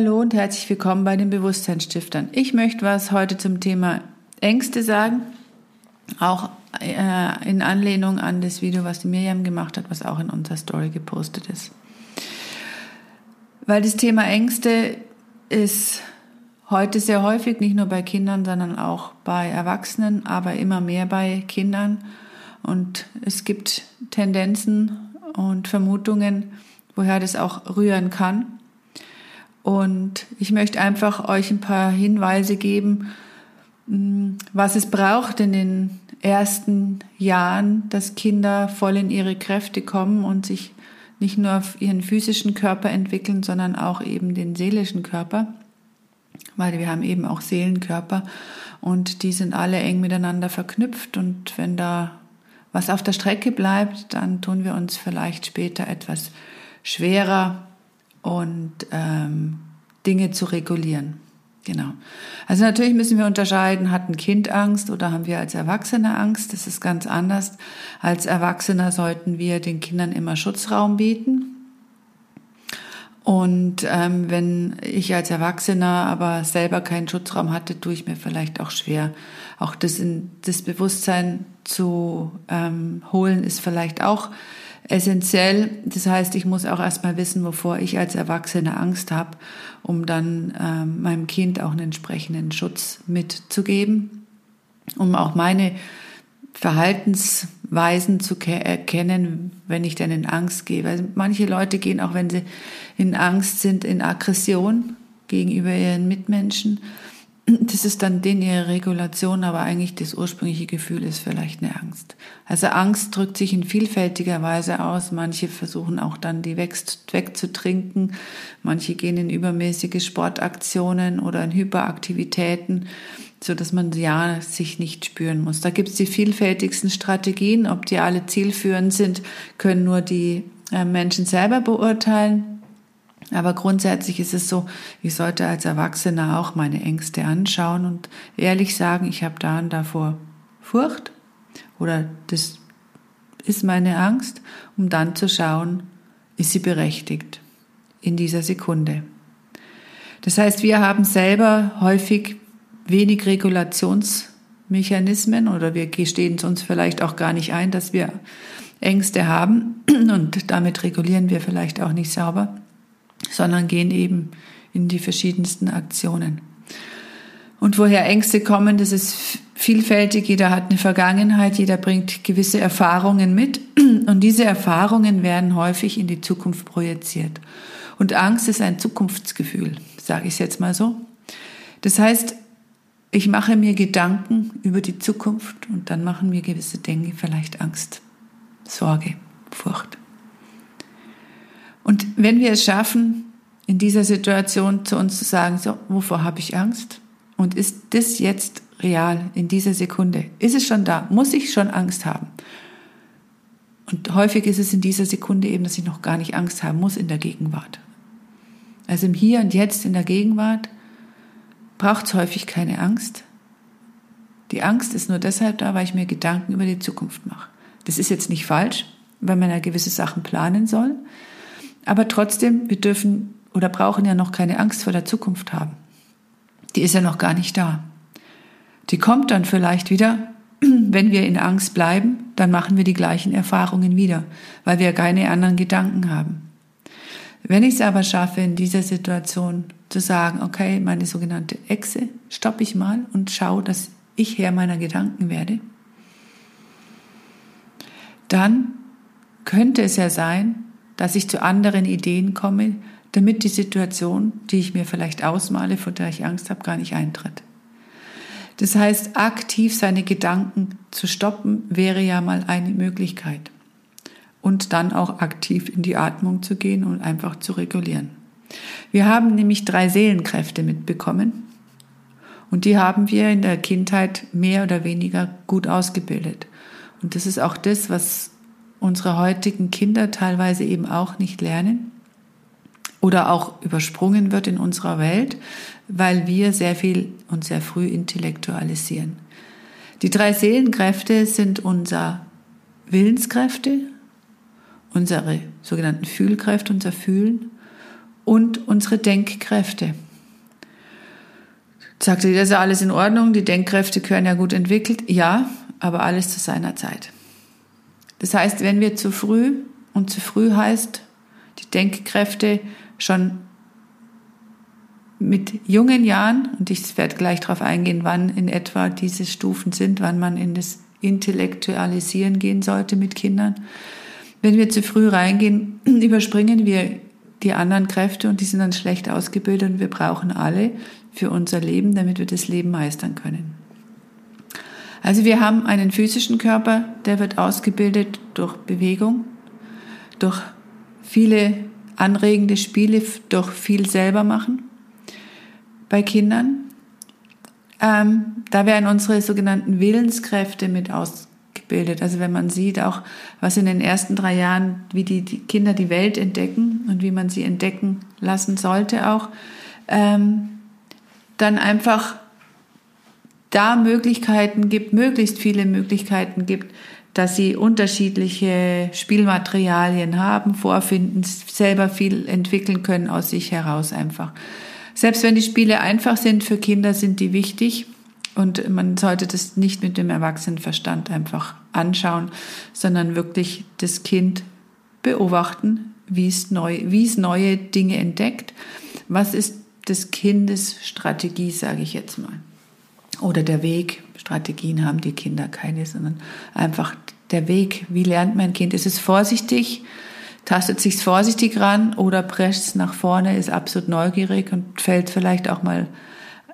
Hallo und herzlich willkommen bei den Bewusstseinsstiftern. Ich möchte was heute zum Thema Ängste sagen, auch äh, in Anlehnung an das Video, was die Miriam gemacht hat, was auch in unserer Story gepostet ist. Weil das Thema Ängste ist heute sehr häufig, nicht nur bei Kindern, sondern auch bei Erwachsenen, aber immer mehr bei Kindern. Und es gibt Tendenzen und Vermutungen, woher das auch rühren kann. Und ich möchte einfach euch ein paar Hinweise geben, mm, was es braucht in den ersten Jahren, dass Kinder voll in ihre Kräfte kommen und sich nicht nur auf ihren physischen Körper entwickeln, sondern auch eben den seelischen Körper, weil wir haben eben auch Seelenkörper und die sind alle eng miteinander verknüpft. Und wenn da was auf der Strecke bleibt, dann tun wir uns vielleicht später etwas schwerer und ähm, Dinge zu regulieren. Genau. Also natürlich müssen wir unterscheiden, hat ein Kind Angst oder haben wir als Erwachsene Angst? Das ist ganz anders. Als Erwachsener sollten wir den Kindern immer Schutzraum bieten. Und ähm, wenn ich als Erwachsener aber selber keinen Schutzraum hatte, tue ich mir vielleicht auch schwer. Auch das, in, das Bewusstsein zu ähm, holen ist vielleicht auch essentiell. Das heißt, ich muss auch erstmal wissen, wovor ich als Erwachsene Angst habe, um dann ähm, meinem Kind auch einen entsprechenden Schutz mitzugeben, um auch meine Verhaltensweisen zu erkennen, wenn ich dann in Angst gehe. Weil manche Leute gehen auch, wenn sie in Angst sind, in Aggression gegenüber ihren Mitmenschen. Das ist dann den ihre Regulation, aber eigentlich das ursprüngliche Gefühl ist vielleicht eine Angst. Also Angst drückt sich in vielfältiger Weise aus. Manche versuchen auch dann die wegzutrinken. Manche gehen in übermäßige Sportaktionen oder in Hyperaktivitäten, so dass man ja sich nicht spüren muss. Da gibt es die vielfältigsten Strategien. Ob die alle zielführend sind, können nur die äh, Menschen selber beurteilen. Aber grundsätzlich ist es so, ich sollte als Erwachsener auch meine Ängste anschauen und ehrlich sagen, ich habe da und davor Furcht oder das ist meine Angst, um dann zu schauen, ist sie berechtigt in dieser Sekunde. Das heißt, wir haben selber häufig wenig Regulationsmechanismen oder wir gestehen es uns vielleicht auch gar nicht ein, dass wir Ängste haben und damit regulieren wir vielleicht auch nicht sauber sondern gehen eben in die verschiedensten Aktionen. Und woher Ängste kommen, das ist vielfältig. Jeder hat eine Vergangenheit, jeder bringt gewisse Erfahrungen mit und diese Erfahrungen werden häufig in die Zukunft projiziert. Und Angst ist ein Zukunftsgefühl, sage ich jetzt mal so. Das heißt, ich mache mir Gedanken über die Zukunft und dann machen mir gewisse Dinge vielleicht Angst, Sorge, Furcht. Und wenn wir es schaffen, in dieser Situation zu uns zu sagen, so, wovor habe ich Angst? Und ist das jetzt real in dieser Sekunde? Ist es schon da? Muss ich schon Angst haben? Und häufig ist es in dieser Sekunde eben, dass ich noch gar nicht Angst haben muss in der Gegenwart. Also im Hier und Jetzt in der Gegenwart braucht es häufig keine Angst. Die Angst ist nur deshalb da, weil ich mir Gedanken über die Zukunft mache. Das ist jetzt nicht falsch, weil man ja gewisse Sachen planen soll. Aber trotzdem, wir dürfen oder brauchen ja noch keine Angst vor der Zukunft haben. Die ist ja noch gar nicht da. Die kommt dann vielleicht wieder, wenn wir in Angst bleiben, dann machen wir die gleichen Erfahrungen wieder, weil wir keine anderen Gedanken haben. Wenn ich es aber schaffe, in dieser Situation zu sagen, okay, meine sogenannte Echse, stoppe ich mal und schaue, dass ich Herr meiner Gedanken werde, dann könnte es ja sein, dass ich zu anderen Ideen komme, damit die Situation, die ich mir vielleicht ausmale, vor der ich Angst habe, gar nicht eintritt. Das heißt, aktiv seine Gedanken zu stoppen, wäre ja mal eine Möglichkeit. Und dann auch aktiv in die Atmung zu gehen und einfach zu regulieren. Wir haben nämlich drei Seelenkräfte mitbekommen und die haben wir in der Kindheit mehr oder weniger gut ausgebildet. Und das ist auch das, was unsere heutigen Kinder teilweise eben auch nicht lernen oder auch übersprungen wird in unserer Welt, weil wir sehr viel und sehr früh intellektualisieren. Die drei Seelenkräfte sind unser Willenskräfte, unsere sogenannten Fühlkräfte, unser Fühlen und unsere Denkkräfte. Sagt ihr, das ist ja alles in Ordnung, die Denkkräfte gehören ja gut entwickelt. Ja, aber alles zu seiner Zeit. Das heißt, wenn wir zu früh, und zu früh heißt, die Denkkräfte schon mit jungen Jahren, und ich werde gleich darauf eingehen, wann in etwa diese Stufen sind, wann man in das Intellektualisieren gehen sollte mit Kindern. Wenn wir zu früh reingehen, überspringen wir die anderen Kräfte und die sind dann schlecht ausgebildet und wir brauchen alle für unser Leben, damit wir das Leben meistern können. Also wir haben einen physischen Körper, der wird ausgebildet durch Bewegung, durch viele anregende Spiele, durch viel selber machen bei Kindern. Ähm, da werden unsere sogenannten Willenskräfte mit ausgebildet. Also wenn man sieht auch, was in den ersten drei Jahren, wie die, die Kinder die Welt entdecken und wie man sie entdecken lassen sollte auch, ähm, dann einfach da Möglichkeiten gibt, möglichst viele Möglichkeiten gibt, dass sie unterschiedliche Spielmaterialien haben, vorfinden, selber viel entwickeln können aus sich heraus einfach. Selbst wenn die Spiele einfach sind für Kinder, sind die wichtig und man sollte das nicht mit dem Erwachsenenverstand einfach anschauen, sondern wirklich das Kind beobachten, wie es, neu, wie es neue Dinge entdeckt. Was ist des Kindes Strategie, sage ich jetzt mal. Oder der Weg. Strategien haben die Kinder keine, sondern einfach der Weg. Wie lernt mein Kind? Ist es vorsichtig? Tastet sich vorsichtig ran oder prescht es nach vorne, ist absolut neugierig und fällt vielleicht auch mal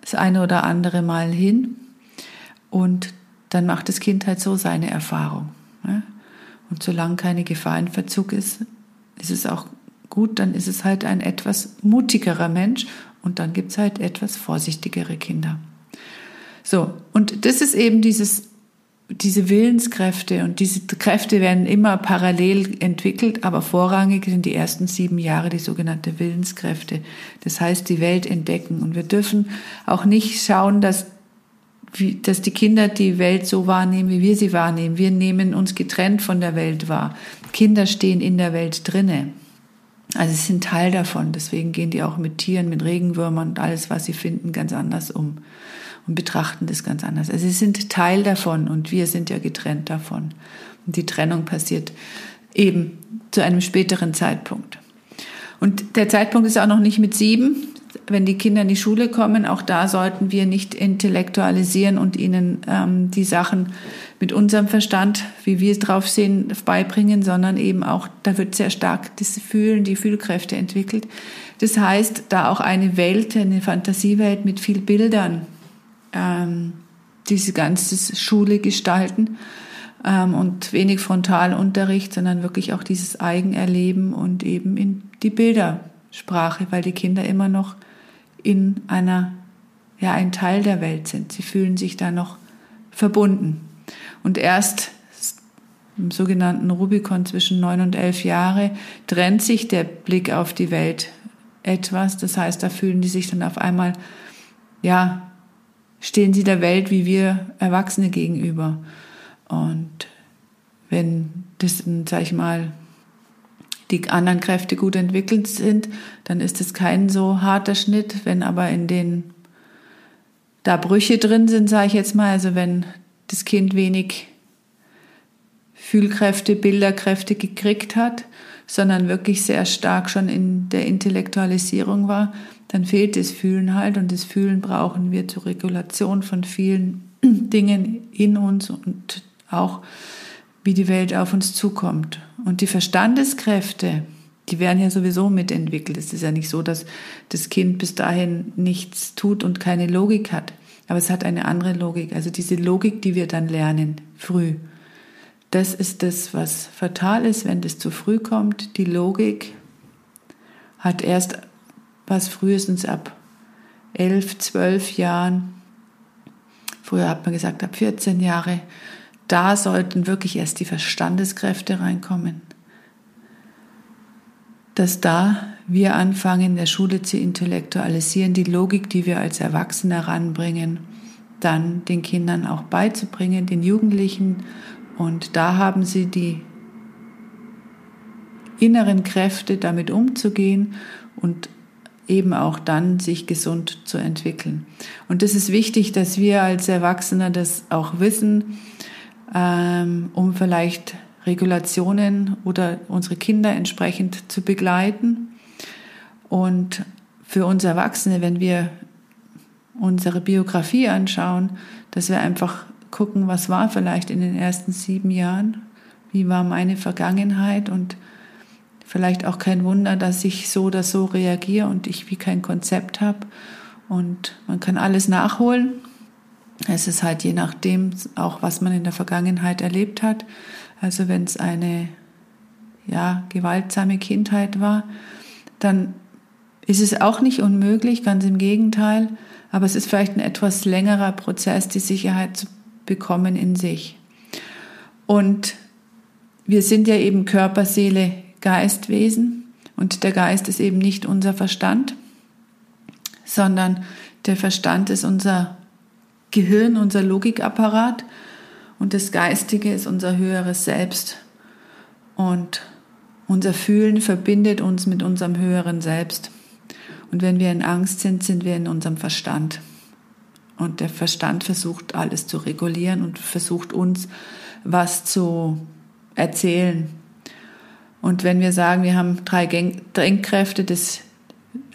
das eine oder andere Mal hin. Und dann macht das Kind halt so seine Erfahrung. Und solange keine Gefahr in Verzug ist, ist es auch gut, dann ist es halt ein etwas mutigerer Mensch und dann gibt's halt etwas vorsichtigere Kinder. So, und das ist eben dieses, diese Willenskräfte und diese Kräfte werden immer parallel entwickelt, aber vorrangig sind die ersten sieben Jahre die sogenannte Willenskräfte. Das heißt, die Welt entdecken. Und wir dürfen auch nicht schauen, dass wie, dass die Kinder die Welt so wahrnehmen, wie wir sie wahrnehmen. Wir nehmen uns getrennt von der Welt wahr. Kinder stehen in der Welt drinne. Also sie sind Teil davon. Deswegen gehen die auch mit Tieren, mit Regenwürmern und alles, was sie finden, ganz anders um und betrachten das ganz anders. Also sie sind Teil davon und wir sind ja getrennt davon. Und die Trennung passiert eben zu einem späteren Zeitpunkt. Und der Zeitpunkt ist auch noch nicht mit sieben. Wenn die Kinder in die Schule kommen, auch da sollten wir nicht intellektualisieren und ihnen ähm, die Sachen mit unserem Verstand, wie wir es drauf sehen, beibringen, sondern eben auch, da wird sehr stark das Fühlen, die Fühlkräfte entwickelt. Das heißt, da auch eine Welt, eine Fantasiewelt mit viel Bildern, ähm, diese ganze Schule gestalten ähm, und wenig Frontalunterricht, sondern wirklich auch dieses Eigenerleben und eben in die Bildersprache, weil die Kinder immer noch in einer, ja, ein Teil der Welt sind. Sie fühlen sich da noch verbunden. Und erst im sogenannten Rubikon zwischen neun und elf Jahre trennt sich der Blick auf die Welt etwas. Das heißt, da fühlen die sich dann auf einmal, ja, stehen sie der Welt wie wir Erwachsene gegenüber. Und wenn das, sag ich mal, die anderen Kräfte gut entwickelt sind, dann ist es kein so harter Schnitt. Wenn aber in den da Brüche drin sind, sage ich jetzt mal, also wenn das Kind wenig Fühlkräfte, Bilderkräfte gekriegt hat, sondern wirklich sehr stark schon in der Intellektualisierung war, dann fehlt das Fühlen halt und das Fühlen brauchen wir zur Regulation von vielen Dingen in uns und auch wie die Welt auf uns zukommt. Und die Verstandeskräfte, die werden ja sowieso mitentwickelt. Es ist ja nicht so, dass das Kind bis dahin nichts tut und keine Logik hat. Aber es hat eine andere Logik. Also diese Logik, die wir dann lernen, früh. Das ist das, was fatal ist, wenn das zu früh kommt. Die Logik hat erst was frühestens ab elf, zwölf Jahren. Früher hat man gesagt, ab 14 Jahre. Da sollten wirklich erst die Verstandeskräfte reinkommen. Dass da wir anfangen, in der Schule zu intellektualisieren, die Logik, die wir als Erwachsene heranbringen, dann den Kindern auch beizubringen, den Jugendlichen. Und da haben sie die inneren Kräfte, damit umzugehen und eben auch dann sich gesund zu entwickeln. Und das ist wichtig, dass wir als Erwachsene das auch wissen, ähm, um vielleicht Regulationen oder unsere Kinder entsprechend zu begleiten. Und für uns Erwachsene, wenn wir unsere Biografie anschauen, dass wir einfach gucken, was war vielleicht in den ersten sieben Jahren, wie war meine Vergangenheit und vielleicht auch kein Wunder, dass ich so oder so reagiere und ich wie kein Konzept habe. Und man kann alles nachholen. Es ist halt je nachdem auch, was man in der Vergangenheit erlebt hat. Also wenn es eine ja, gewaltsame Kindheit war, dann ist es auch nicht unmöglich, ganz im Gegenteil. Aber es ist vielleicht ein etwas längerer Prozess, die Sicherheit zu bekommen in sich. Und wir sind ja eben Körper, Seele, Geistwesen und der Geist ist eben nicht unser Verstand, sondern der Verstand ist unser Gehirn, unser Logikapparat und das Geistige ist unser höheres Selbst. Und unser Fühlen verbindet uns mit unserem höheren Selbst. Und wenn wir in Angst sind, sind wir in unserem Verstand. Und der Verstand versucht alles zu regulieren und versucht uns was zu erzählen, und wenn wir sagen, wir haben drei Denkkräfte, das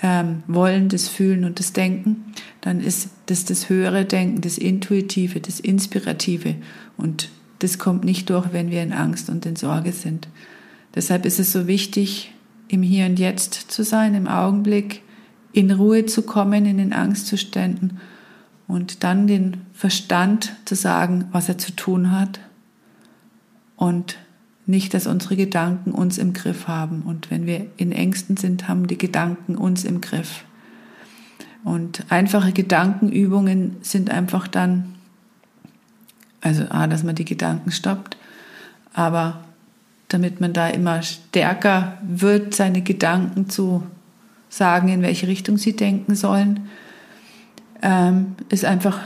ähm, Wollen, das Fühlen und das Denken, dann ist das das höhere Denken, das Intuitive, das Inspirative. Und das kommt nicht durch, wenn wir in Angst und in Sorge sind. Deshalb ist es so wichtig, im Hier und Jetzt zu sein, im Augenblick, in Ruhe zu kommen in den Angstzuständen und dann den Verstand zu sagen, was er zu tun hat und nicht, dass unsere Gedanken uns im Griff haben. Und wenn wir in Ängsten sind, haben die Gedanken uns im Griff. Und einfache Gedankenübungen sind einfach dann, also A, dass man die Gedanken stoppt, aber damit man da immer stärker wird, seine Gedanken zu sagen, in welche Richtung sie denken sollen, ähm, ist einfach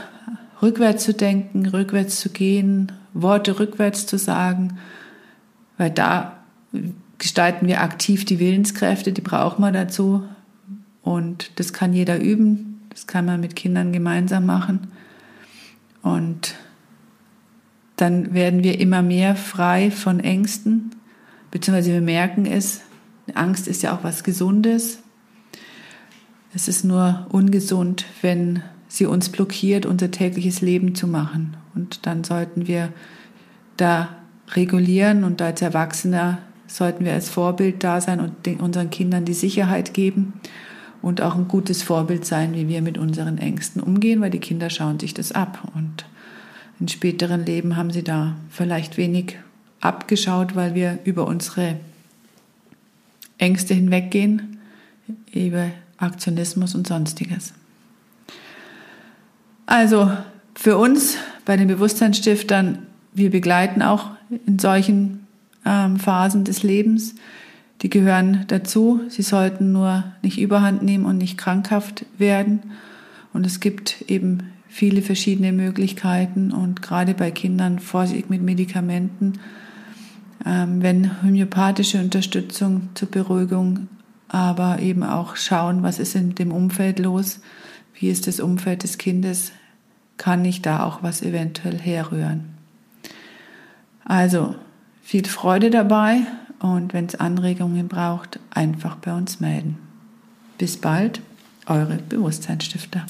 rückwärts zu denken, rückwärts zu gehen, Worte rückwärts zu sagen weil da gestalten wir aktiv die Willenskräfte, die brauchen wir dazu. Und das kann jeder üben, das kann man mit Kindern gemeinsam machen. Und dann werden wir immer mehr frei von Ängsten, beziehungsweise wir merken es, Angst ist ja auch was Gesundes. Es ist nur ungesund, wenn sie uns blockiert, unser tägliches Leben zu machen. Und dann sollten wir da regulieren und als Erwachsener sollten wir als Vorbild da sein und den, unseren Kindern die Sicherheit geben und auch ein gutes Vorbild sein, wie wir mit unseren Ängsten umgehen, weil die Kinder schauen sich das ab und in späteren Leben haben sie da vielleicht wenig abgeschaut, weil wir über unsere Ängste hinweggehen, über Aktionismus und sonstiges. Also für uns bei den Bewusstseinsstiftern, wir begleiten auch in solchen ähm, Phasen des Lebens. Die gehören dazu. Sie sollten nur nicht überhand nehmen und nicht krankhaft werden. Und es gibt eben viele verschiedene Möglichkeiten und gerade bei Kindern Vorsicht mit Medikamenten, ähm, wenn homöopathische Unterstützung zur Beruhigung, aber eben auch schauen, was ist in dem Umfeld los, wie ist das Umfeld des Kindes, kann ich da auch was eventuell herrühren. Also viel Freude dabei und wenn es Anregungen braucht, einfach bei uns melden. Bis bald, eure Bewusstseinsstifter.